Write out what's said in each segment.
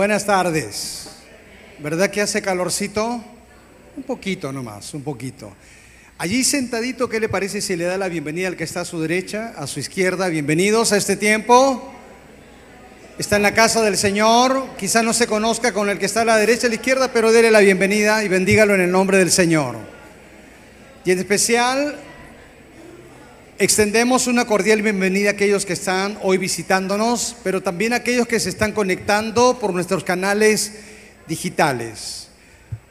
Buenas tardes. ¿Verdad que hace calorcito? Un poquito nomás, un poquito. Allí sentadito, ¿qué le parece si le da la bienvenida al que está a su derecha, a su izquierda? Bienvenidos a este tiempo. Está en la casa del Señor, quizá no se conozca con el que está a la derecha a la izquierda, pero déle la bienvenida y bendígalo en el nombre del Señor. Y en especial Extendemos una cordial bienvenida a aquellos que están hoy visitándonos, pero también a aquellos que se están conectando por nuestros canales digitales.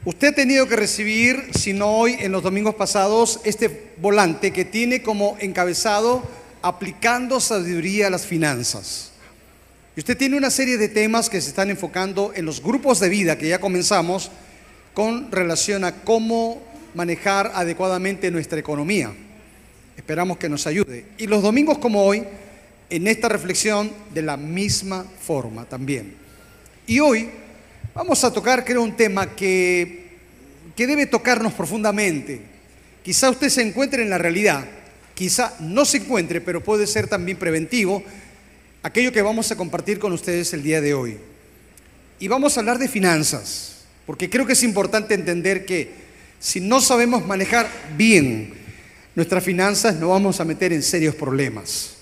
Usted ha tenido que recibir, si no hoy, en los domingos pasados, este volante que tiene como encabezado aplicando sabiduría a las finanzas. Y usted tiene una serie de temas que se están enfocando en los grupos de vida que ya comenzamos con relación a cómo manejar adecuadamente nuestra economía. Esperamos que nos ayude. Y los domingos como hoy, en esta reflexión, de la misma forma también. Y hoy vamos a tocar, creo, un tema que, que debe tocarnos profundamente. Quizá usted se encuentre en la realidad, quizá no se encuentre, pero puede ser también preventivo, aquello que vamos a compartir con ustedes el día de hoy. Y vamos a hablar de finanzas, porque creo que es importante entender que si no sabemos manejar bien nuestras finanzas, nos vamos a meter en serios problemas.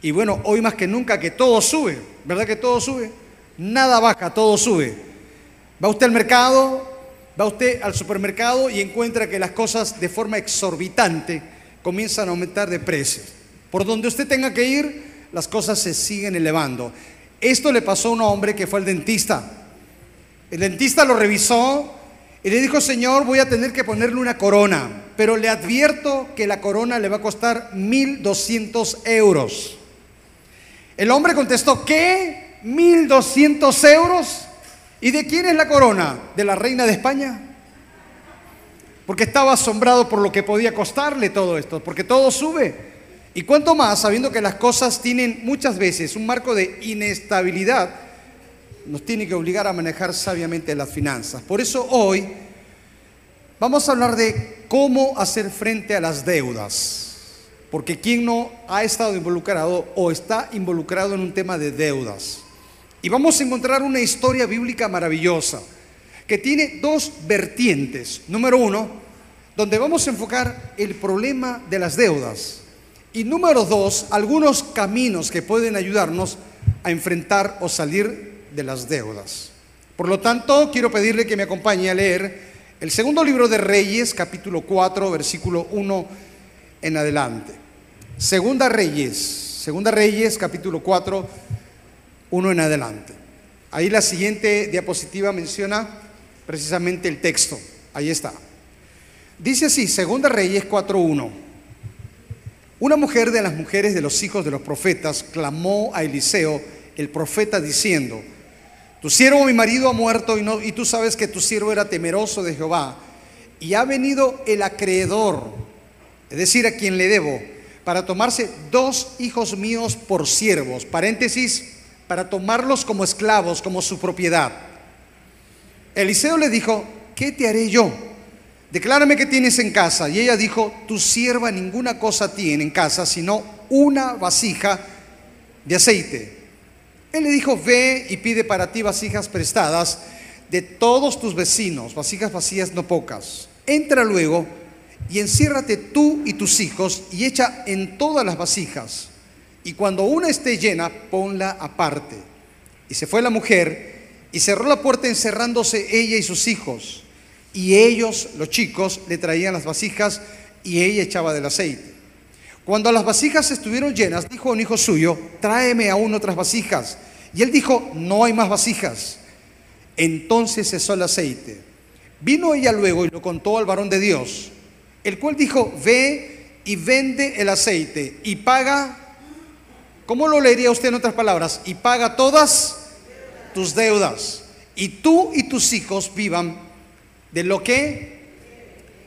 Y bueno, hoy más que nunca que todo sube, ¿verdad que todo sube? Nada baja, todo sube. Va usted al mercado, va usted al supermercado y encuentra que las cosas de forma exorbitante comienzan a aumentar de precio. Por donde usted tenga que ir, las cosas se siguen elevando. Esto le pasó a un hombre que fue al dentista. El dentista lo revisó y le dijo, Señor, voy a tener que ponerle una corona, pero le advierto que la corona le va a costar 1.200 euros. El hombre contestó, ¿qué? ¿1.200 euros? ¿Y de quién es la corona? ¿De la reina de España? Porque estaba asombrado por lo que podía costarle todo esto, porque todo sube. Y cuanto más, sabiendo que las cosas tienen muchas veces un marco de inestabilidad, nos tiene que obligar a manejar sabiamente las finanzas. Por eso hoy vamos a hablar de cómo hacer frente a las deudas. Porque quien no ha estado involucrado o está involucrado en un tema de deudas. Y vamos a encontrar una historia bíblica maravillosa que tiene dos vertientes. Número uno, donde vamos a enfocar el problema de las deudas. Y número dos, algunos caminos que pueden ayudarnos a enfrentar o salir de las deudas. Por lo tanto, quiero pedirle que me acompañe a leer el segundo libro de Reyes, capítulo 4, versículo 1 en adelante. Segunda Reyes, Segunda Reyes, capítulo 4, 1 en adelante. Ahí la siguiente diapositiva menciona precisamente el texto. Ahí está. Dice así, Segunda Reyes 4.1. Una mujer de las mujeres de los hijos de los profetas clamó a Eliseo, el profeta, diciendo, tu siervo, mi marido, ha muerto y, no, y tú sabes que tu siervo era temeroso de Jehová. Y ha venido el acreedor, es decir, a quien le debo, para tomarse dos hijos míos por siervos, paréntesis, para tomarlos como esclavos, como su propiedad. Eliseo le dijo, ¿qué te haré yo? Declárame qué tienes en casa. Y ella dijo, tu sierva ninguna cosa tiene en casa, sino una vasija de aceite le dijo, ve y pide para ti vasijas prestadas de todos tus vecinos, vasijas vacías no pocas. Entra luego y enciérrate tú y tus hijos y echa en todas las vasijas. Y cuando una esté llena, ponla aparte. Y se fue la mujer y cerró la puerta encerrándose ella y sus hijos. Y ellos, los chicos, le traían las vasijas y ella echaba del aceite. Cuando las vasijas estuvieron llenas, dijo un hijo suyo, tráeme aún otras vasijas. Y él dijo, no hay más vasijas. Entonces cesó el aceite. Vino ella luego y lo contó al varón de Dios, el cual dijo, ve y vende el aceite y paga, ¿cómo lo leería usted en otras palabras? Y paga todas tus deudas. Y tú y tus hijos vivan de lo que,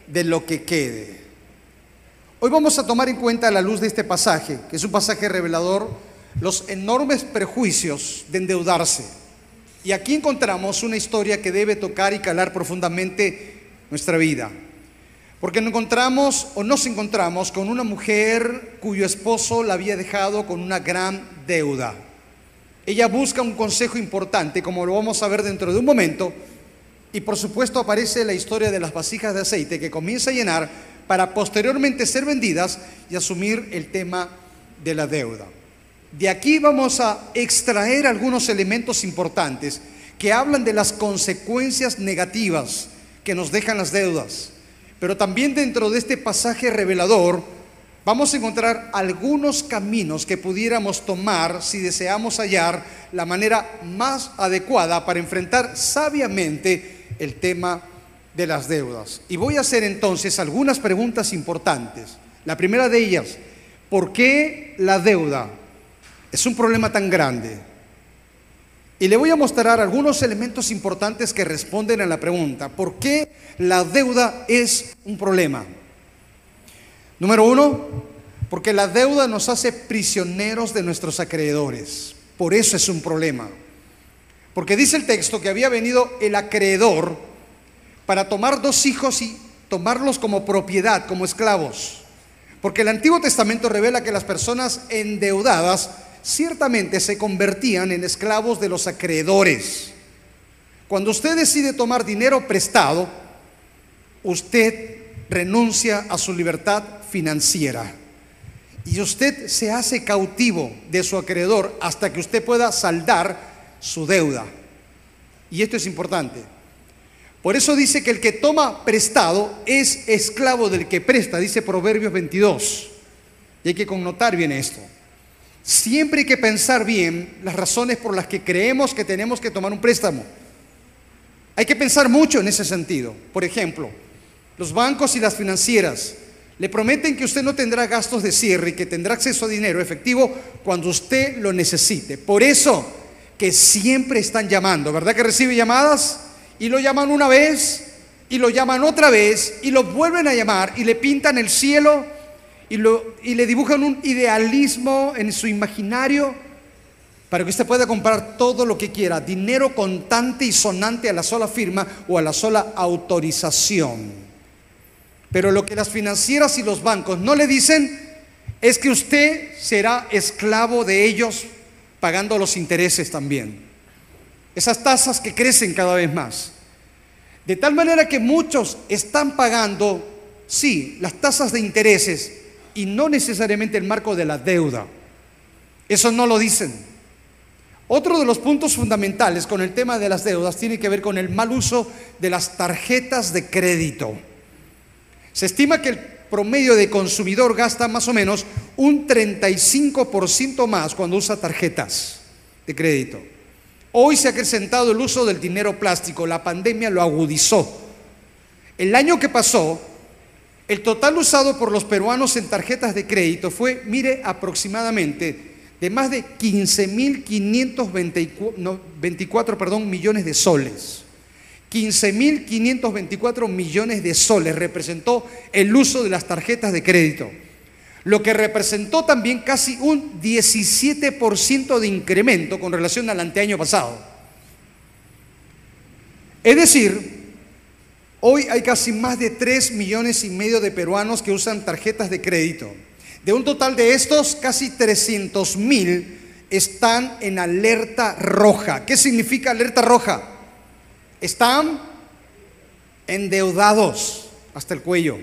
de lo que quede. Hoy vamos a tomar en cuenta la luz de este pasaje, que es un pasaje revelador, los enormes prejuicios de endeudarse. Y aquí encontramos una historia que debe tocar y calar profundamente nuestra vida. Porque nos encontramos o nos encontramos con una mujer cuyo esposo la había dejado con una gran deuda. ella busca un consejo importante, como lo vamos a ver dentro de un momento, y por supuesto aparece la historia de las vasijas de aceite que comienza a llenar para posteriormente ser vendidas y asumir el tema de la deuda. De aquí vamos a extraer algunos elementos importantes que hablan de las consecuencias negativas que nos dejan las deudas. Pero también dentro de este pasaje revelador vamos a encontrar algunos caminos que pudiéramos tomar si deseamos hallar la manera más adecuada para enfrentar sabiamente el tema de las deudas. Y voy a hacer entonces algunas preguntas importantes. La primera de ellas, ¿por qué la deuda es un problema tan grande? Y le voy a mostrar algunos elementos importantes que responden a la pregunta, ¿por qué la deuda es un problema? Número uno, porque la deuda nos hace prisioneros de nuestros acreedores. Por eso es un problema. Porque dice el texto que había venido el acreedor para tomar dos hijos y tomarlos como propiedad, como esclavos. Porque el Antiguo Testamento revela que las personas endeudadas ciertamente se convertían en esclavos de los acreedores. Cuando usted decide tomar dinero prestado, usted renuncia a su libertad financiera. Y usted se hace cautivo de su acreedor hasta que usted pueda saldar su deuda. Y esto es importante. Por eso dice que el que toma prestado es esclavo del que presta, dice Proverbios 22. Y hay que connotar bien esto. Siempre hay que pensar bien las razones por las que creemos que tenemos que tomar un préstamo. Hay que pensar mucho en ese sentido. Por ejemplo, los bancos y las financieras le prometen que usted no tendrá gastos de cierre y que tendrá acceso a dinero efectivo cuando usted lo necesite. Por eso que siempre están llamando, ¿verdad que recibe llamadas? Y lo llaman una vez y lo llaman otra vez y lo vuelven a llamar y le pintan el cielo y, le dibujan un idealismo en su imaginario para que usted pueda comprar todo lo que quiera, dinero contante y sonante a la sola firma o a la sola autorización. Pero lo que las financieras y los bancos no le dicen es que usted será esclavo de ellos pagando los intereses también. Esas tasas que crecen cada vez más. De tal manera que muchos están pagando, sí, las tasas de intereses y no necesariamente el marco de la deuda. Eso no lo dicen. Otro de los puntos fundamentales con el tema de las deudas tiene que ver con el mal uso de las tarjetas de crédito. Se estima que el promedio de consumidor gasta más o menos un 35% más cuando usa tarjetas de crédito. Hoy se ha acrecentado el uso del dinero plástico, la pandemia lo agudizó. El año que pasó, el total usado por los peruanos en tarjetas de crédito fue, mire, aproximadamente de más de 15.524 millones de soles. 15.524 millones de soles representó el uso de las tarjetas de crédito, lo que representó también casi un 17% de incremento con relación al anteaño pasado. Es decir, hoy hay casi más de 3 millones y medio de peruanos que usan tarjetas de crédito. De un total de estos, casi 300 mil están en alerta roja. ¿Qué significa alerta roja? están endeudados hasta el cuello.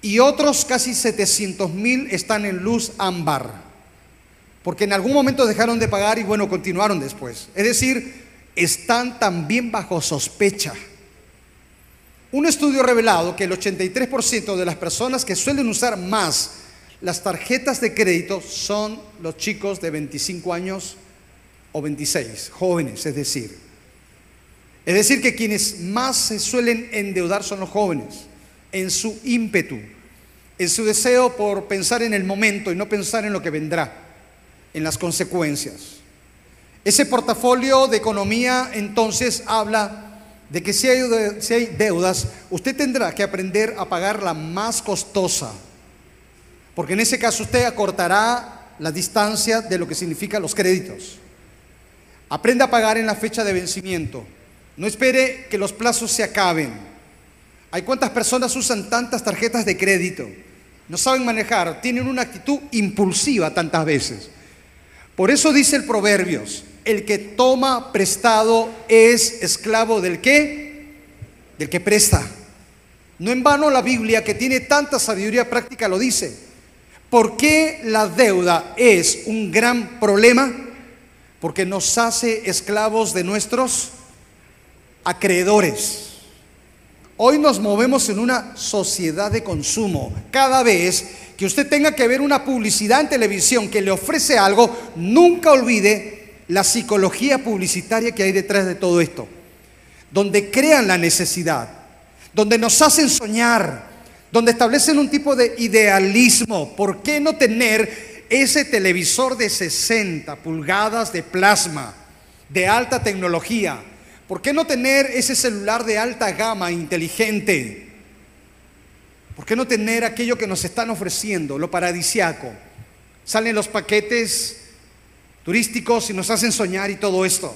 Y otros casi 700 mil están en luz ámbar, porque en algún momento dejaron de pagar y bueno, continuaron después. Es decir, están también bajo sospecha. Un estudio ha revelado que el 83% de las personas que suelen usar más las tarjetas de crédito son los chicos de 25 años o 26, jóvenes, es decir. Es decir, que quienes más se suelen endeudar son los jóvenes, en su ímpetu, en su deseo por pensar en el momento y no pensar en lo que vendrá, en las consecuencias. Ese portafolio de economía entonces habla de que si hay, deudas, usted tendrá que aprender a pagar la más costosa, porque en ese caso usted acortará la distancia de lo que significan los créditos. Aprenda a pagar en la fecha de vencimiento. No espere que los plazos se acaben. Hay cuántas personas usan tantas tarjetas de crédito. No saben manejar, tienen una actitud impulsiva tantas veces. Por eso dice el Proverbios, el que toma prestado es esclavo del que, del que presta. No en vano la Biblia, que tiene tanta sabiduría práctica, lo dice. ¿Por qué la deuda es un gran problema? Porque nos hace esclavos de nuestros acreedores. Hoy nos movemos en una sociedad de consumo. Cada vez que usted tenga que ver una publicidad en televisión que le ofrece algo, nunca olvide la psicología publicitaria que hay detrás de todo esto. Donde crean la necesidad, donde nos hacen soñar, donde establecen un tipo de idealismo. ¿Por qué no tener ese televisor de 60 pulgadas de plasma, de alta tecnología? ¿Por qué no tener ese celular de alta gama inteligente? ¿Por qué no tener aquello que nos están ofreciendo, lo paradisiaco? Salen los paquetes turísticos y nos hacen soñar y todo esto.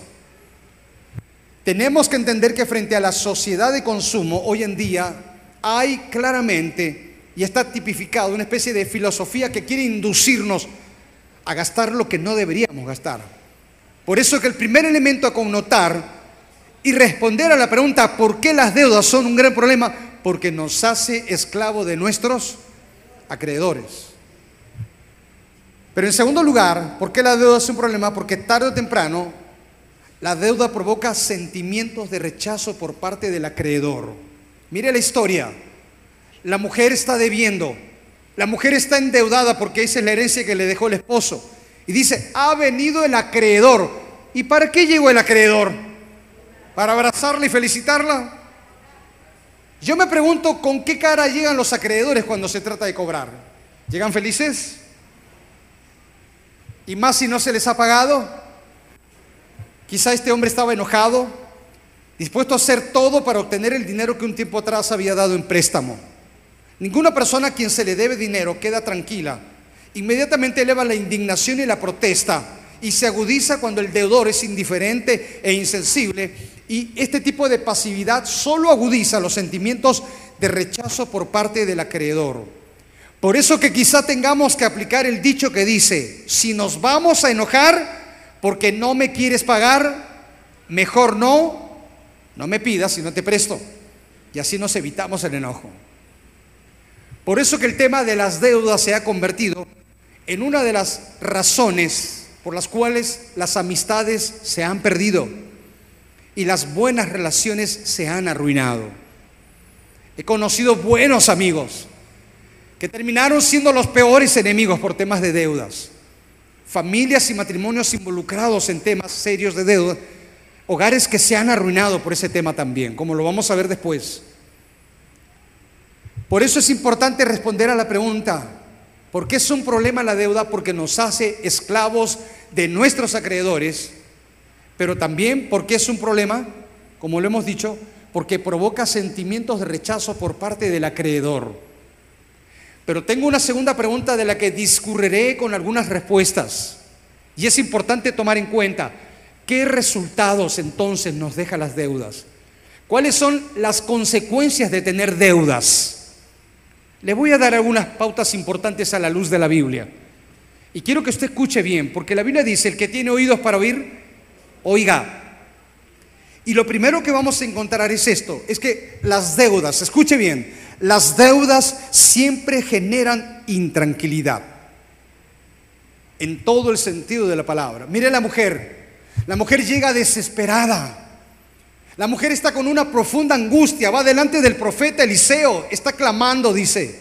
Tenemos que entender que frente a la sociedad de consumo hoy en día hay claramente y está tipificado una especie de filosofía que quiere inducirnos a gastar lo que no deberíamos gastar. Por eso es que el primer elemento a connotar y responder a la pregunta ¿por qué las deudas son un gran problema? Porque nos hace esclavo de nuestros acreedores. Pero en segundo lugar, ¿por qué la deuda es un problema? Porque tarde o temprano la deuda provoca sentimientos de rechazo por parte del acreedor. Mire la historia. La mujer está debiendo. La mujer está endeudada porque esa es la herencia que le dejó el esposo. Y dice, ha venido el acreedor. ¿Y para qué llegó el acreedor? para abrazarla y felicitarla? Yo me pregunto con qué cara llegan los acreedores cuando se trata de cobrar. ¿Llegan felices? ¿Y más si no se les ha pagado? Quizá este hombre estaba enojado, dispuesto a hacer todo para obtener el dinero que un tiempo atrás había dado en préstamo. Ninguna persona a quien se le debe dinero queda tranquila. Inmediatamente eleva la indignación y la protesta y se agudiza cuando el deudor es indiferente e insensible y este tipo de pasividad solo agudiza los sentimientos de rechazo por parte del acreedor. Por eso que quizá tengamos que aplicar el dicho que dice, si nos vamos a enojar porque no me quieres pagar, mejor no, no me pidas y no te presto. Y así nos evitamos el enojo. Por eso que el tema de las deudas se ha convertido en una de las razones por las cuales las amistades se han perdido y las buenas relaciones se han arruinado. He conocido buenos amigos que terminaron siendo los peores enemigos por temas de deudas. Familias y matrimonios involucrados en temas serios de deuda. Hogares que se han arruinado por ese tema también, como lo vamos a ver después. Por eso es importante responder a la pregunta, ¿por qué es un problema la deuda? Porque nos hace esclavos de nuestros acreedores pero también porque es un problema, como lo hemos dicho, porque provoca sentimientos de rechazo por parte del acreedor. Pero tengo una segunda pregunta de la que discurriré con algunas respuestas. Y es importante tomar en cuenta qué resultados entonces nos dejan las deudas. ¿Cuáles son las consecuencias de tener deudas? Le voy a dar algunas pautas importantes a la luz de la Biblia. Y quiero que usted escuche bien, porque la Biblia dice, el que tiene oídos para oír, Oiga, y lo primero que vamos a encontrar es esto, es que las deudas, escuche bien, las deudas siempre generan intranquilidad, en todo el sentido de la palabra. Mire la mujer, la mujer llega desesperada. La mujer está con una profunda angustia, va delante del profeta Eliseo, está clamando, dice,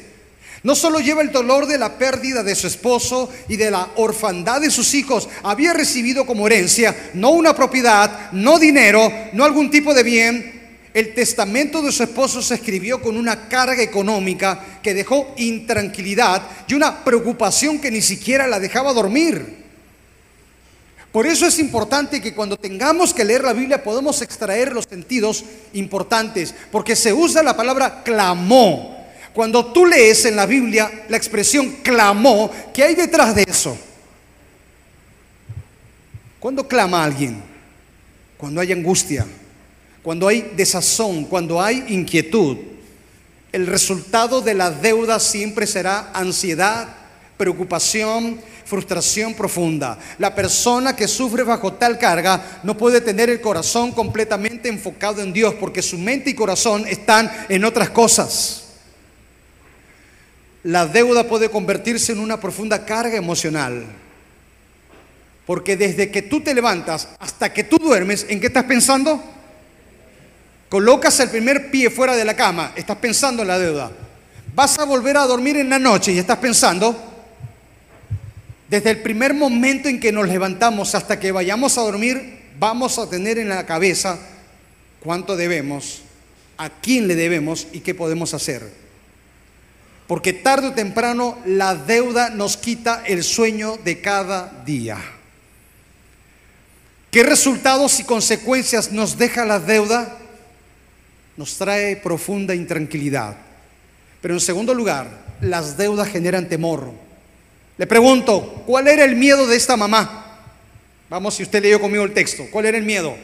no solo lleva el dolor de la pérdida de su esposo y de la orfandad de sus hijos, había recibido como herencia no una propiedad, no dinero, no algún tipo de bien. El testamento de su esposo se escribió con una carga económica que dejó intranquilidad y una preocupación que ni siquiera la dejaba dormir. Por eso es importante que cuando tengamos que leer la Biblia podamos extraer los sentidos importantes, porque se usa la palabra clamó cuando tú lees en la Biblia la expresión clamó, ¿qué hay detrás de eso? ¿Cuándo clama alguien? Cuando hay angustia, cuando hay desazón, cuando hay inquietud. El resultado de la deuda siempre será ansiedad, preocupación, frustración profunda. La persona que sufre bajo tal carga no puede tener el corazón completamente enfocado en Dios porque su mente y corazón están en otras cosas. La deuda puede convertirse en una profunda carga emocional. Porque desde que tú te levantas hasta que tú duermes, ¿en qué estás pensando? Colocas el primer pie fuera de la cama, estás pensando en la deuda. Vas a volver a dormir en la noche y estás pensando, desde el primer momento en que nos levantamos hasta que vayamos a dormir, vamos a tener en la cabeza cuánto debemos, a quién le debemos y qué podemos hacer. Porque tarde o temprano la deuda nos quita el sueño de cada día. ¿Qué resultados y consecuencias nos deja la deuda? Nos trae profunda intranquilidad. Pero en segundo lugar, las deudas generan temor. Le pregunto, ¿cuál era el miedo de esta mamá? Vamos, si usted leyó conmigo el texto, ¿cuál era el miedo?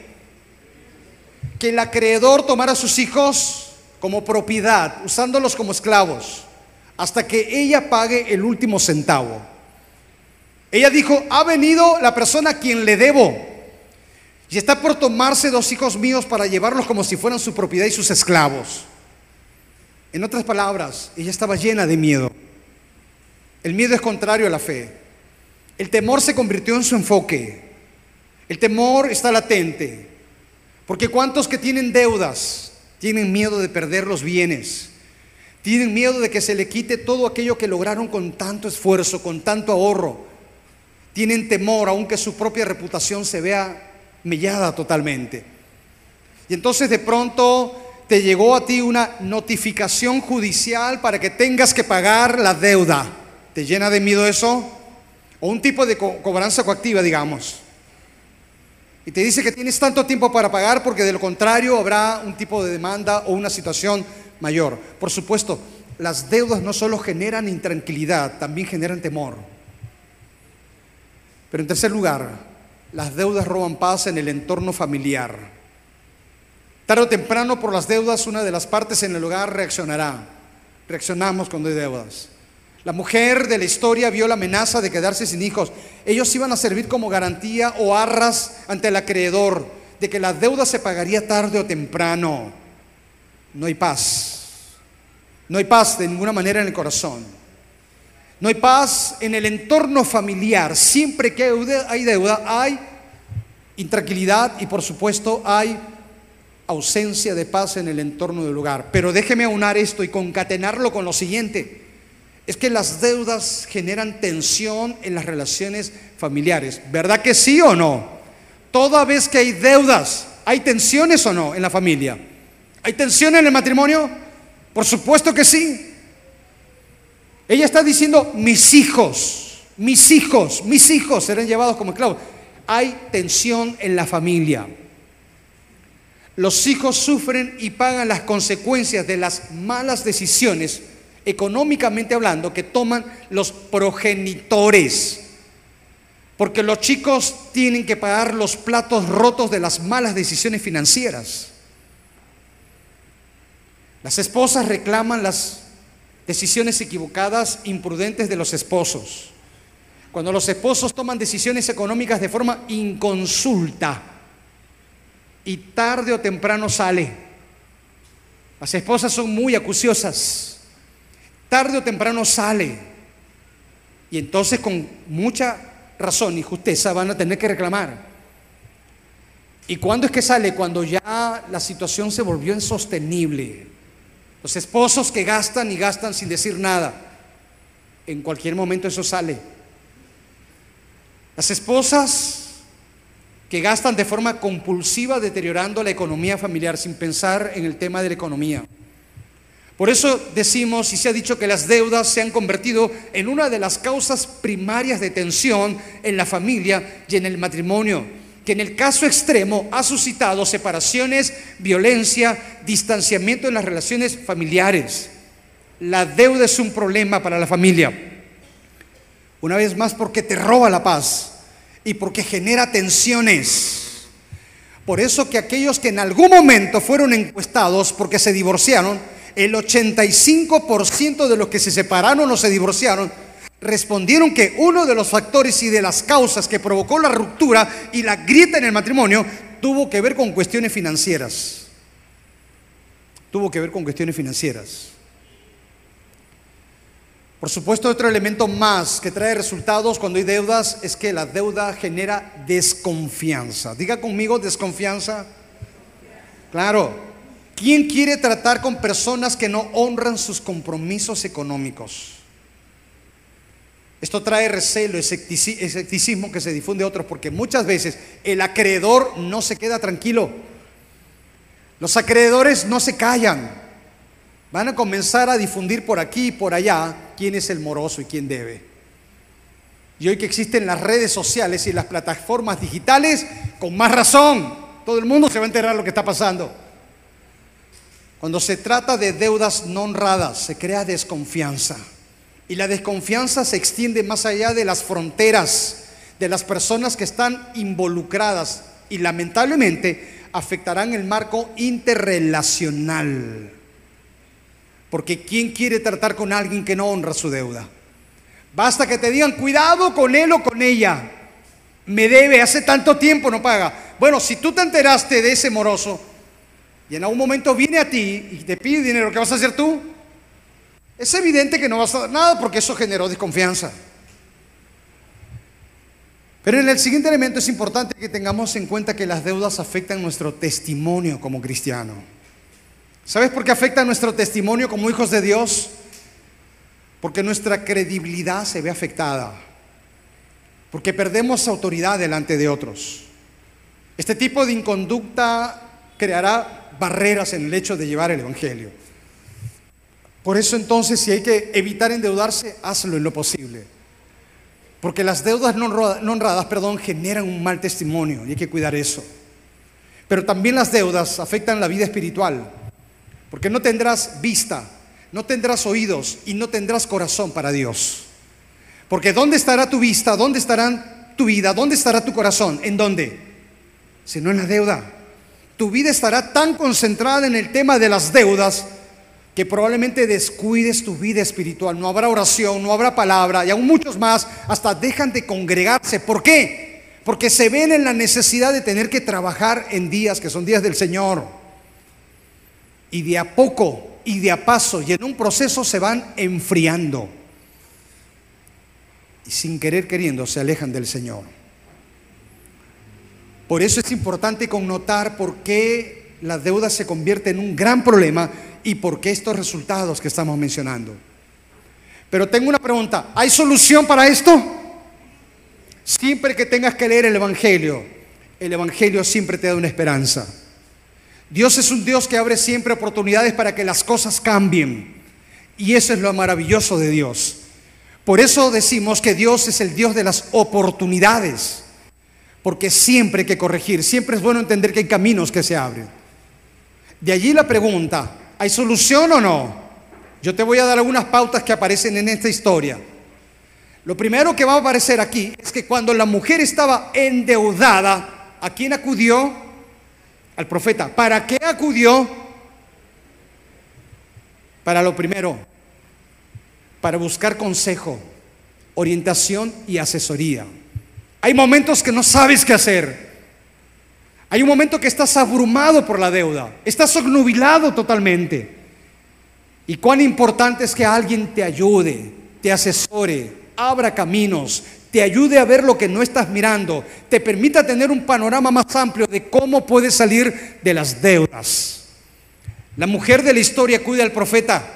Que el acreedor tomara a sus hijos como propiedad, usándolos como esclavos hasta que ella pague el último centavo. Ella dijo, ha venido la persona a quien le debo y está por tomarse dos hijos míos para llevarlos como si fueran su propiedad y sus esclavos. En otras palabras, ella estaba llena de miedo. El miedo es contrario a la fe. El temor se convirtió en su enfoque. El temor está latente. Porque ¿cuántos que tienen deudas tienen miedo de perder los bienes? Tienen miedo de que se le quite todo aquello que lograron con tanto esfuerzo, con tanto ahorro. Tienen temor, aunque su propia reputación se vea mellada totalmente. Y entonces de pronto te llegó a ti una notificación judicial para que tengas que pagar la deuda. ¿Te llena de miedo eso? O un tipo de cobranza coactiva, digamos. Y te dice que tienes tanto tiempo para pagar porque de lo contrario habrá un tipo de demanda o una situación mayor. Por supuesto, las deudas no solo generan intranquilidad, también generan temor. Pero en tercer lugar, las deudas roban paz en el entorno familiar. Tarde o temprano por las deudas una de las partes en el hogar reaccionará. Reaccionamos cuando hay deudas. La mujer de la historia vio la amenaza de quedarse sin hijos. Ellos iban a servir como garantía o arras ante el acreedor de que la deuda se pagaría tarde o temprano no hay paz. No hay paz de ninguna manera en el corazón. No hay paz en el entorno familiar. Siempre que hay deuda, hay intranquilidad y por supuesto hay ausencia de paz en el entorno del lugar. Pero déjeme aunar esto y concatenarlo con lo siguiente. Es que las deudas generan tensión en las relaciones familiares. ¿Verdad que sí o no? Toda vez que hay deudas, ¿hay tensiones o no en la familia? ¿Hay tensión en el matrimonio? Por supuesto que sí. Ella está diciendo, mis hijos, mis hijos, mis hijos serán llevados como esclavos. Hay tensión en la familia. Los hijos sufren y pagan las consecuencias de las malas decisiones, económicamente hablando, que toman los progenitores. Porque los chicos tienen que pagar los platos rotos de las malas decisiones financieras. Las esposas reclaman las decisiones equivocadas, imprudentes de los esposos. Cuando los esposos toman decisiones económicas de forma inconsulta y tarde o temprano sale. Las esposas son muy acuciosas. Tarde o temprano sale. Y entonces con mucha razón y justeza van a tener que reclamar. ¿Y cuándo es que sale? Cuando ya la situación se volvió insostenible. Los esposos que gastan y gastan sin decir nada. En cualquier momento eso sale. Las esposas que gastan de forma compulsiva deteriorando la economía familiar sin pensar en el tema de la economía. Por eso decimos y se ha dicho que las deudas se han convertido en una de las causas primarias de tensión en la familia y en el matrimonio que en el caso extremo ha suscitado separaciones, violencia, distanciamiento en las relaciones familiares. La deuda es un problema para la familia. Una vez más porque te roba la paz y porque genera tensiones. Por eso que aquellos que en algún momento fueron encuestados porque se divorciaron, el 85% de los que se separaron o se divorciaron respondieron que uno de los factores y de las causas que provocó la ruptura y la grieta en el matrimonio tuvo que ver con cuestiones financieras. Tuvo que ver con cuestiones financieras. Por supuesto, otro elemento más que trae resultados cuando hay deudas es que la deuda genera desconfianza. Diga conmigo desconfianza. Claro, ¿quién quiere tratar con personas que no honran sus compromisos económicos? Esto trae recelo, escepticismo que se difunde a otros, porque muchas veces el acreedor no se queda tranquilo. Los acreedores no se callan. Van a comenzar a difundir por aquí y por allá quién es el moroso y quién debe. Y hoy que existen las redes sociales y las plataformas digitales, con más razón, todo el mundo se va a enterar de lo que está pasando. Cuando se trata de deudas no honradas, se crea desconfianza. Y la desconfianza se extiende más allá de las fronteras de las personas que están involucradas y lamentablemente afectarán el marco interrelacional. Porque ¿quién quiere tratar con alguien que no honra su deuda? Basta que te digan, cuidado con él o con ella. Me debe, hace tanto tiempo no paga. Bueno, si tú te enteraste de ese moroso y en algún momento viene a ti y te pide dinero, ¿qué vas a hacer tú? Es evidente que no vas a dar nada porque eso generó desconfianza. Pero en el siguiente elemento es importante que tengamos en cuenta que las deudas afectan nuestro testimonio como cristiano. ¿Sabes por qué afecta nuestro testimonio como hijos de Dios? Porque nuestra credibilidad se ve afectada. Porque perdemos autoridad delante de otros. Este tipo de inconducta creará barreras en el hecho de llevar el Evangelio. Por eso entonces si hay que evitar endeudarse, hazlo en lo posible. Porque las deudas no honradas, perdón, generan un mal testimonio y hay que cuidar eso. Pero también las deudas afectan la vida espiritual. Porque no tendrás vista, no tendrás oídos y no tendrás corazón para Dios. Porque ¿dónde estará tu vista? ¿Dónde estará tu vida? ¿Dónde estará tu corazón? ¿En dónde? Si no en la deuda. Tu vida estará tan concentrada en el tema de las deudas que probablemente descuides tu vida espiritual. No habrá oración, no habrá palabra y aún muchos más hasta dejan de congregarse. ¿Por qué? Porque se ven en la necesidad de tener que trabajar en días que son días del Señor. Y de a poco y de a paso y en un proceso se van enfriando. Y sin querer queriendo se alejan del Señor. Por eso es importante connotar por qué la deuda se convierte en un gran problema y por qué estos resultados que estamos mencionando. Pero tengo una pregunta, ¿hay solución para esto? Siempre que tengas que leer el Evangelio, el Evangelio siempre te da una esperanza. Dios es un Dios que abre siempre oportunidades para que las cosas cambien. Y eso es lo maravilloso de Dios. Por eso decimos que Dios es el Dios de las oportunidades. Porque siempre hay que corregir, siempre es bueno entender que hay caminos que se abren. De allí la pregunta, ¿Hay solución o no? Yo te voy a dar algunas pautas que aparecen en esta historia. Lo primero que va a aparecer aquí es que cuando la mujer estaba endeudada, ¿a quién acudió? Al profeta. ¿Para qué acudió? Para lo primero, para buscar consejo, orientación y asesoría. Hay momentos que no sabes qué hacer. Hay un momento que estás abrumado por la deuda, estás obnubilado totalmente. Y cuán importante es que alguien te ayude, te asesore, abra caminos, te ayude a ver lo que no estás mirando, te permita tener un panorama más amplio de cómo puedes salir de las deudas. La mujer de la historia cuida al profeta.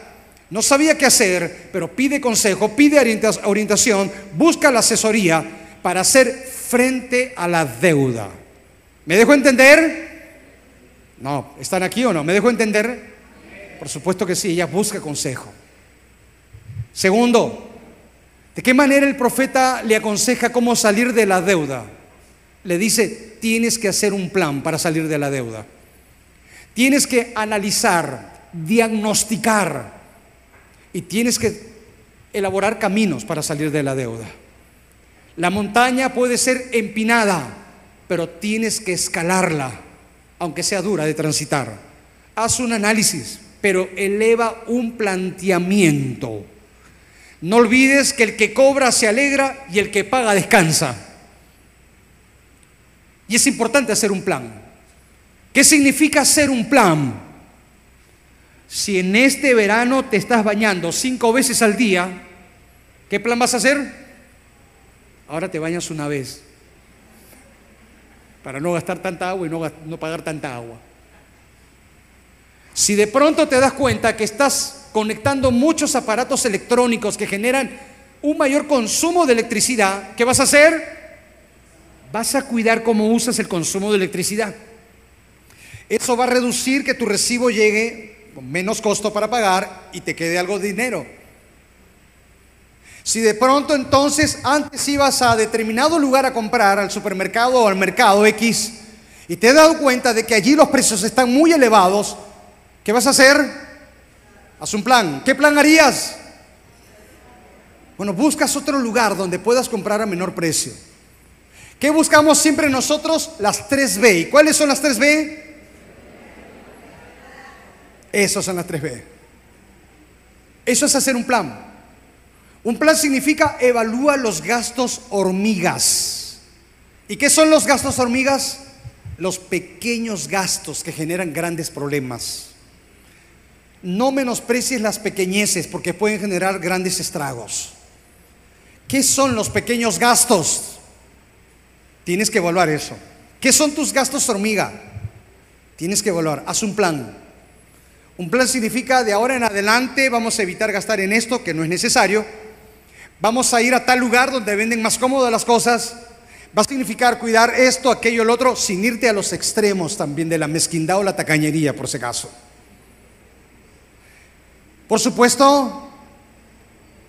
No sabía qué hacer, pero pide consejo, pide orientación, busca la asesoría para hacer frente a la deuda. ¿Me dejo entender? No, ¿están aquí o no? ¿Me dejo entender? Por supuesto que sí, ella busca consejo. Segundo, ¿de qué manera el profeta le aconseja cómo salir de la deuda? Le dice, tienes que hacer un plan para salir de la deuda. Tienes que analizar, diagnosticar y tienes que elaborar caminos para salir de la deuda. La montaña puede ser empinada, pero tienes que escalarla, aunque sea dura de transitar. Haz un análisis, pero eleva un planteamiento. No olvides que el que cobra se alegra y el que paga descansa. Y es importante hacer un plan. ¿Qué significa hacer un plan? Si en este verano te estás bañando cinco veces al día, ¿qué plan vas a hacer? Ahora te bañas una vez para no gastar tanta agua y no, no pagar tanta agua. Si de pronto te das cuenta que estás conectando muchos aparatos electrónicos que generan un mayor consumo de electricidad, ¿qué vas a hacer? Vas a cuidar cómo usas el consumo de electricidad. Eso va a reducir que tu recibo llegue con menos costo para pagar y te quede algo de dinero. Si de pronto entonces antes ibas a determinado lugar a comprar, al supermercado o al mercado X, y te has dado cuenta de que allí los precios están muy elevados, ¿qué vas a hacer? Haz un plan. ¿Qué plan harías? Bueno, buscas otro lugar donde puedas comprar a menor precio. ¿Qué buscamos siempre nosotros? Las 3B. ¿Y cuáles son las 3B? Esas son las 3B. Eso es hacer un plan. Un plan significa evalúa los gastos hormigas. ¿Y qué son los gastos hormigas? Los pequeños gastos que generan grandes problemas. No menosprecies las pequeñeces porque pueden generar grandes estragos. ¿Qué son los pequeños gastos? Tienes que evaluar eso. ¿Qué son tus gastos hormiga? Tienes que evaluar. Haz un plan. Un plan significa de ahora en adelante vamos a evitar gastar en esto que no es necesario. Vamos a ir a tal lugar donde venden más cómodas las cosas. Va a significar cuidar esto, aquello, el otro, sin irte a los extremos también de la mezquindad o la tacañería, por si acaso. Por supuesto,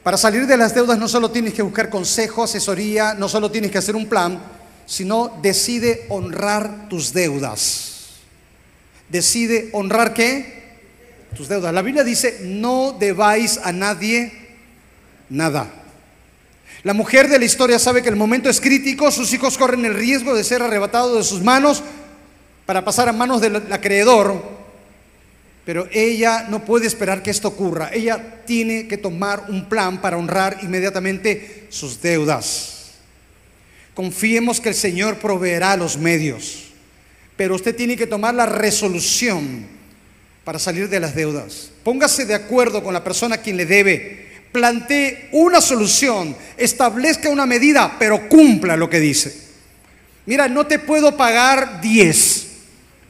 para salir de las deudas no solo tienes que buscar consejo, asesoría, no solo tienes que hacer un plan, sino decide honrar tus deudas. Decide honrar qué? tus deudas. La Biblia dice, no debáis a nadie nada. La mujer de la historia sabe que el momento es crítico, sus hijos corren el riesgo de ser arrebatados de sus manos para pasar a manos del acreedor, pero ella no puede esperar que esto ocurra. Ella tiene que tomar un plan para honrar inmediatamente sus deudas. Confiemos que el Señor proveerá los medios, pero usted tiene que tomar la resolución para salir de las deudas. Póngase de acuerdo con la persona a quien le debe. Plantee una solución, establezca una medida, pero cumpla lo que dice. Mira, no te puedo pagar 10,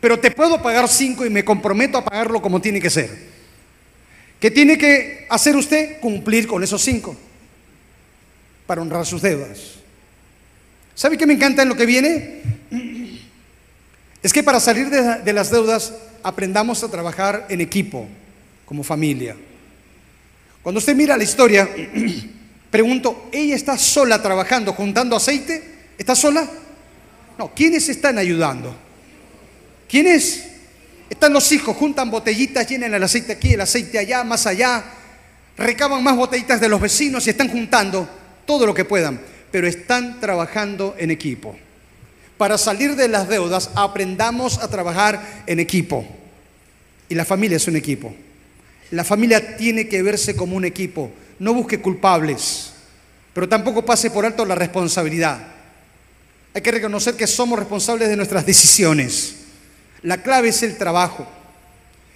pero te puedo pagar 5 y me comprometo a pagarlo como tiene que ser. ¿Qué tiene que hacer usted? Cumplir con esos 5 para honrar sus deudas. ¿Sabe qué me encanta en lo que viene? Es que para salir de, de las deudas aprendamos a trabajar en equipo, como familia. Cuando usted mira la historia, pregunto, ¿ella está sola trabajando, juntando aceite? ¿Está sola? No, ¿quiénes están ayudando? ¿Quiénes? Están los hijos, juntan botellitas, llenan el aceite aquí, el aceite allá, más allá, recaban más botellitas de los vecinos y están juntando todo lo que puedan, pero están trabajando en equipo. Para salir de las deudas, aprendamos a trabajar en equipo. Y la familia es un equipo. La familia tiene que verse como un equipo. No busque culpables, pero tampoco pase por alto la responsabilidad. Hay que reconocer que somos responsables de nuestras decisiones. La clave es el trabajo.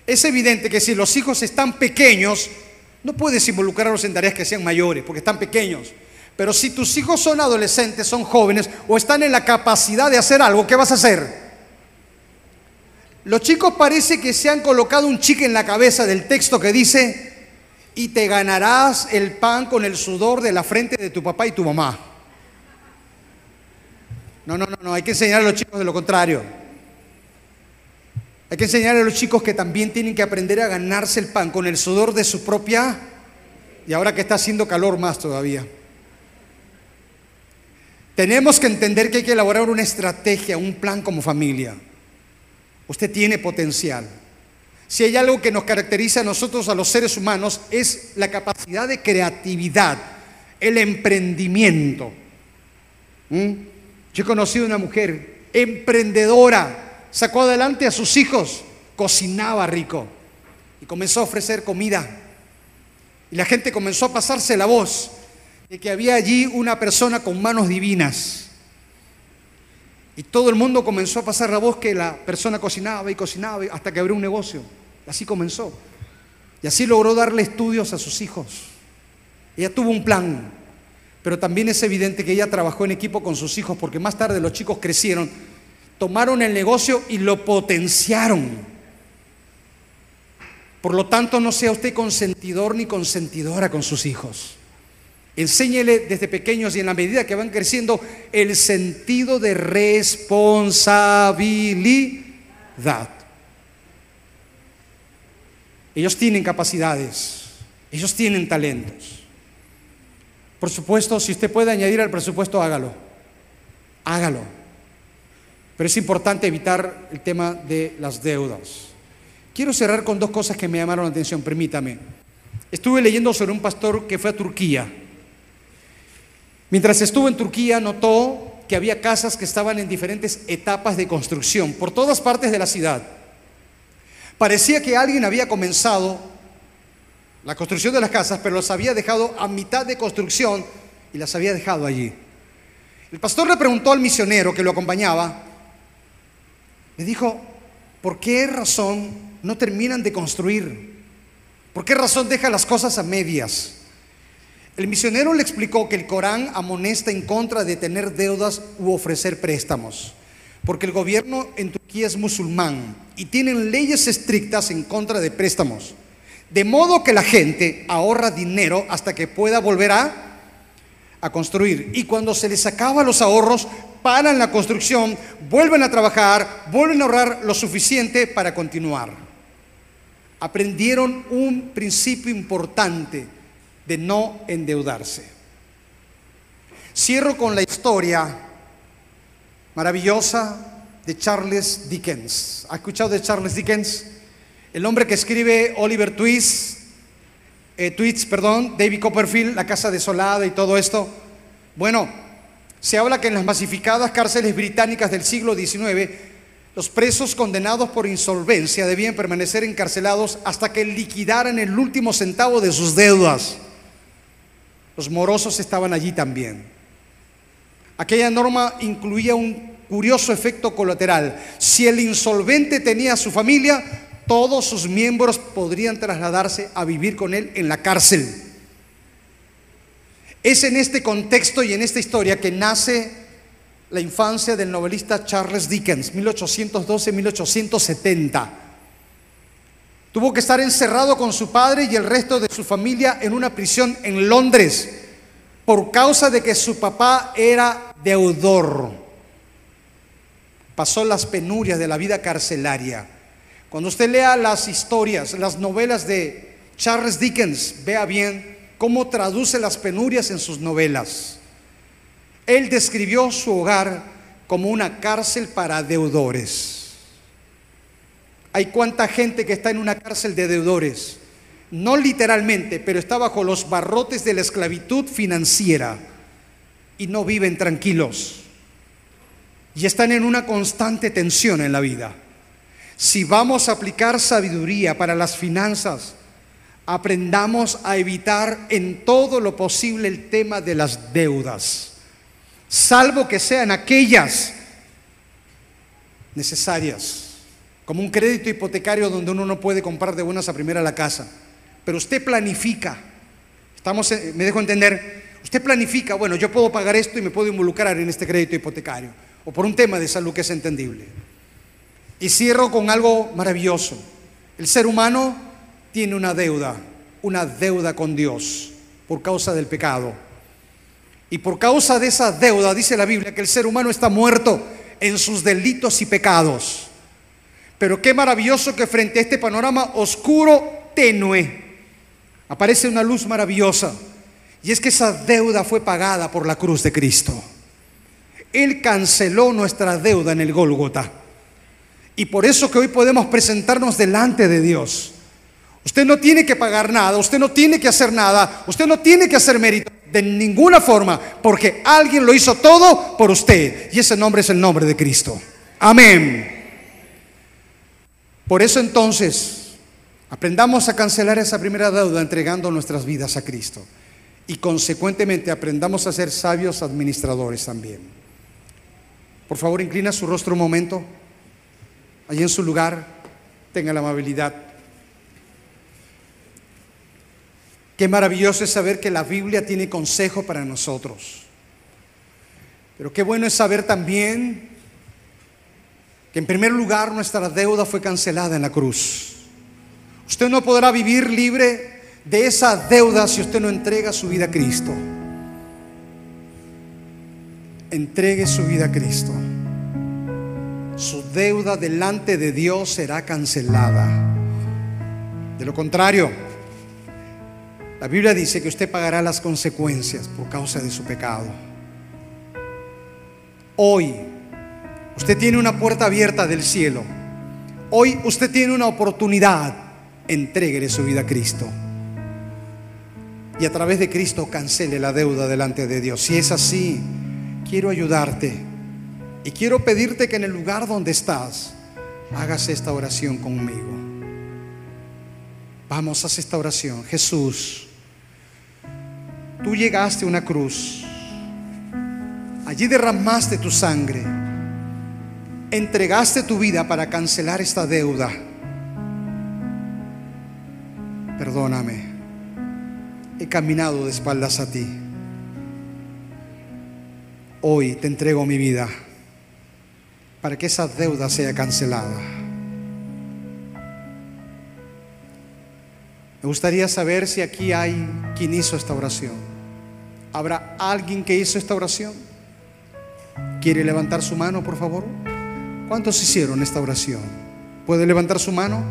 Es evidente que si los hijos están pequeños, no puedes involucrarlos en tareas que sean mayores, porque están pequeños. Pero si tus hijos son adolescentes, son jóvenes o están en la capacidad de hacer algo, ¿qué vas a hacer? Los chicos parece que se han colocado un chique en la cabeza del texto que dice, y te ganarás el pan con el sudor de la frente de tu papá y tu mamá. No, no, no, no, hay que enseñar a los chicos de lo contrario. Hay que enseñar a los chicos que también tienen que aprender a ganarse el pan con el sudor de su propia, y ahora que está haciendo calor más todavía. Tenemos que entender que hay que elaborar una estrategia, un plan como familia. Usted tiene potencial. Si hay algo que nos caracteriza a nosotros, a los seres humanos, es la capacidad de creatividad, el emprendimiento. ¿Mm? Yo he conocido una mujer emprendedora, sacó adelante a sus hijos, cocinaba rico y comenzó a ofrecer comida. Y la gente comenzó a pasarse la voz de que había allí una persona con manos divinas. Y todo el mundo comenzó a pasar la voz que la persona cocinaba y cocinaba hasta que abrió un negocio. Así comenzó. Y así logró darle estudios a sus hijos. Ella tuvo un plan, pero también es evidente que ella trabajó en equipo con sus hijos porque más tarde los chicos crecieron, tomaron el negocio y lo potenciaron. Por lo tanto, no sea usted consentidor ni consentidora con sus hijos. Enséñele desde pequeños y en la medida que van creciendo el sentido de responsabilidad. Ellos tienen capacidades, ellos tienen talentos. Por supuesto, si usted puede añadir al presupuesto, hágalo. Hágalo. Pero es importante evitar el tema de las deudas. Quiero cerrar con dos cosas que me llamaron la atención, permítame. Estuve leyendo sobre un pastor que fue a Turquía Mientras estuvo en Turquía, notó que había casas que estaban en diferentes etapas de construcción por todas partes de la ciudad. Parecía que alguien había comenzado la construcción de las casas, pero las había dejado a mitad de construcción y las había dejado allí. El pastor le preguntó al misionero que lo acompañaba, le dijo, ¿por qué razón no terminan de construir? ¿Por qué razón deja las cosas a medias? El misionero le explicó que el Corán amonesta en contra de tener deudas u ofrecer préstamos, porque el gobierno en Turquía es musulmán y tienen leyes estrictas en contra de préstamos, de modo que la gente ahorra dinero hasta que pueda volver a, construir. Y cuando se les acaba los ahorros, paran la construcción, vuelven a trabajar, vuelven a ahorrar lo suficiente para continuar. Aprendieron un principio importante de no endeudarse. Cierro con la historia maravillosa de Charles Dickens. ¿Ha escuchado de Charles Dickens? El hombre que escribe Oliver Twist, eh, Tweets, perdón, David Copperfield, La Casa Desolada y todo esto. Bueno, se habla que en las masificadas cárceles británicas del siglo XIX, los presos condenados por insolvencia debían permanecer encarcelados hasta que liquidaran el último centavo de sus deudas. Los morosos estaban allí también. Aquella norma incluía un curioso efecto colateral. Si el insolvente tenía a su familia, todos sus miembros podrían trasladarse a vivir con él en la cárcel. Es en este contexto y en esta historia que nace la infancia del novelista Charles Dickens, 1812-1870. Tuvo que estar encerrado con su padre y el resto de su familia en una prisión en Londres por causa de que su papá era deudor. Pasó las penurias de la vida carcelaria. Cuando usted lea las historias, las novelas de Charles Dickens, vea bien cómo traduce las penurias en sus novelas. Él describió su hogar como una cárcel para deudores. Hay cuánta gente que está en una cárcel de deudores. No literalmente, pero está bajo los barrotes de la esclavitud financiera y no viven tranquilos. Y están en una constante tensión en la vida. Si vamos a aplicar sabiduría para las finanzas, aprendamos a evitar en todo lo posible el tema de las deudas, salvo que sean aquellas necesarias como un crédito hipotecario donde uno no puede comprar de buenas a primera la casa. Pero usted planifica, estamos, me dejo entender, usted planifica, bueno, yo puedo pagar esto y me puedo involucrar en este crédito hipotecario, o por un tema de salud que es entendible. Y cierro con algo maravilloso. El ser humano tiene una deuda, una deuda con Dios por causa del pecado. Y por causa de esa deuda, dice la Biblia, que el ser humano está muerto en sus delitos y pecados. Pero qué maravilloso que frente a este panorama oscuro, tenue, aparece una luz maravillosa. Y es que esa deuda fue pagada por la cruz de Cristo. Él canceló nuestra deuda en el Gólgota. Y por eso que hoy podemos presentarnos delante de Dios. Usted no tiene que pagar nada, usted no tiene que hacer nada, usted no tiene que hacer mérito de ninguna forma, porque alguien lo hizo todo por usted. Y ese nombre es el nombre de Cristo. Amén. Por eso entonces, Aprendamos a cancelar esa primera deuda entregando nuestras vidas a Cristo. Y consecuentemente aprendamos a ser sabios administradores también. Por favor, inclina su rostro un momento. Allí en su lugar, tenga la amabilidad. Qué maravilloso es saber que la Biblia tiene consejo para nosotros. Pero qué bueno es saber también que en primer lugar nuestra deuda fue cancelada en la cruz. Usted no podrá vivir libre de esa deuda si usted no entrega su vida a Cristo. Entregue su vida a Cristo. Su deuda delante de Dios será cancelada. De lo contrario, la Biblia dice que usted pagará las consecuencias por causa de su pecado. Hoy usted tiene una puerta abierta del cielo. Hoy usted tiene una oportunidad. Entréguele su vida a Cristo. Y a través de Cristo cancele la deuda delante de Dios. Si es así, quiero ayudarte. Y quiero pedirte que en el lugar donde estás, hagas esta oración conmigo. Vamos, haz esta oración. Jesús, Tú llegaste a una cruz. Allí derramaste tu sangre. Entregaste tu vida para cancelar esta deuda. Perdóname. He caminado de espaldas a ti. Hoy te entrego mi vida para que esa deuda sea cancelada. Me gustaría saber si aquí hay quien hizo esta oración. ¿Habrá alguien que hizo esta oración? ¿Quiere levantar su mano, por favor? ¿Cuántos hicieron esta oración? ¿Puede levantar su mano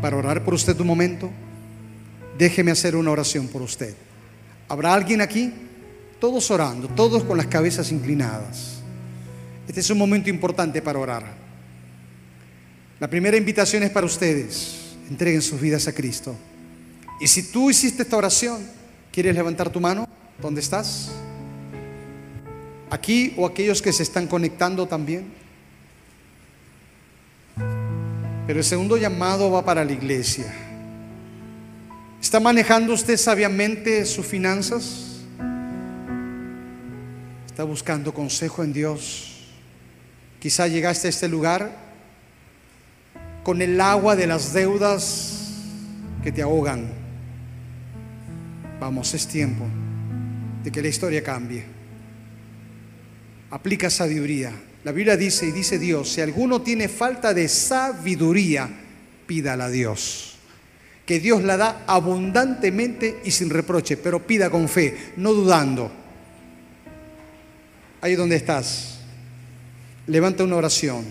para orar por usted un momento? Déjeme hacer una oración por usted. ¿Habrá alguien aquí? Todos orando, todos con las cabezas inclinadas. Este es un momento importante para orar. La primera invitación es para ustedes. Entreguen sus vidas a Cristo. Y si tú hiciste esta oración, ¿quieres levantar tu mano? ¿Dónde estás? Aquí o aquellos que se están conectando también. Pero el segundo llamado va para la iglesia. ¿Está manejando usted sabiamente sus finanzas? ¿Está buscando consejo en Dios? Quizá llegaste a este lugar con el agua de las deudas que te ahogan. Vamos, es tiempo de que la historia cambie. Aplica sabiduría. La Biblia dice y dice Dios, si alguno tiene falta de sabiduría, pídala a Dios. Que Dios la da abundantemente y sin reproche, pero pida con fe, no dudando. Ahí donde estás, levanta una oración.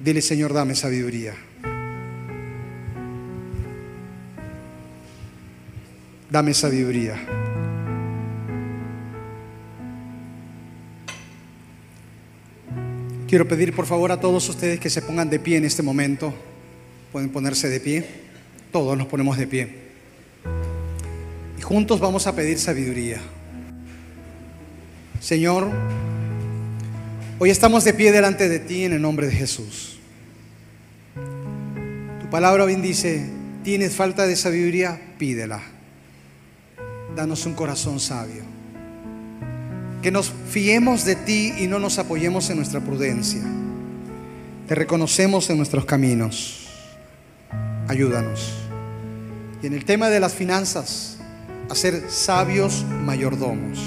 Dile, Señor, dame sabiduría. Dame sabiduría. Quiero pedir por favor a todos ustedes que se pongan de pie en este momento. Pueden ponerse de pie. Todos nos ponemos de pie. Y juntos vamos a pedir sabiduría. Señor, hoy estamos de pie delante de ti en el nombre de Jesús. Tu palabra bien dice, tienes falta de sabiduría, pídela danos un corazón sabio. Que nos fiemos de ti y no nos apoyemos en nuestra prudencia. Te reconocemos en nuestros caminos. Ayúdanos. Y en el tema de las finanzas, a ser sabios mayordomos.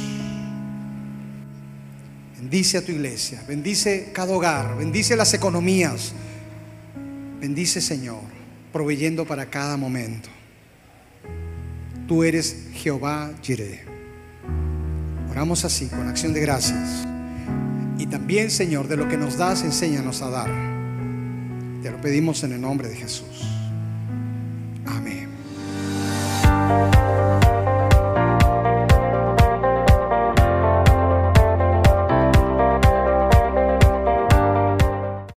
Bendice a tu iglesia, bendice cada hogar, bendice las economías. Bendice, Señor, proveyendo para cada momento. Tú eres Jehová Jireh. Oramos así, con acción de gracias. Y también, Señor, de lo que nos das, enséñanos a dar. Te lo pedimos en el nombre de Jesús. Amén.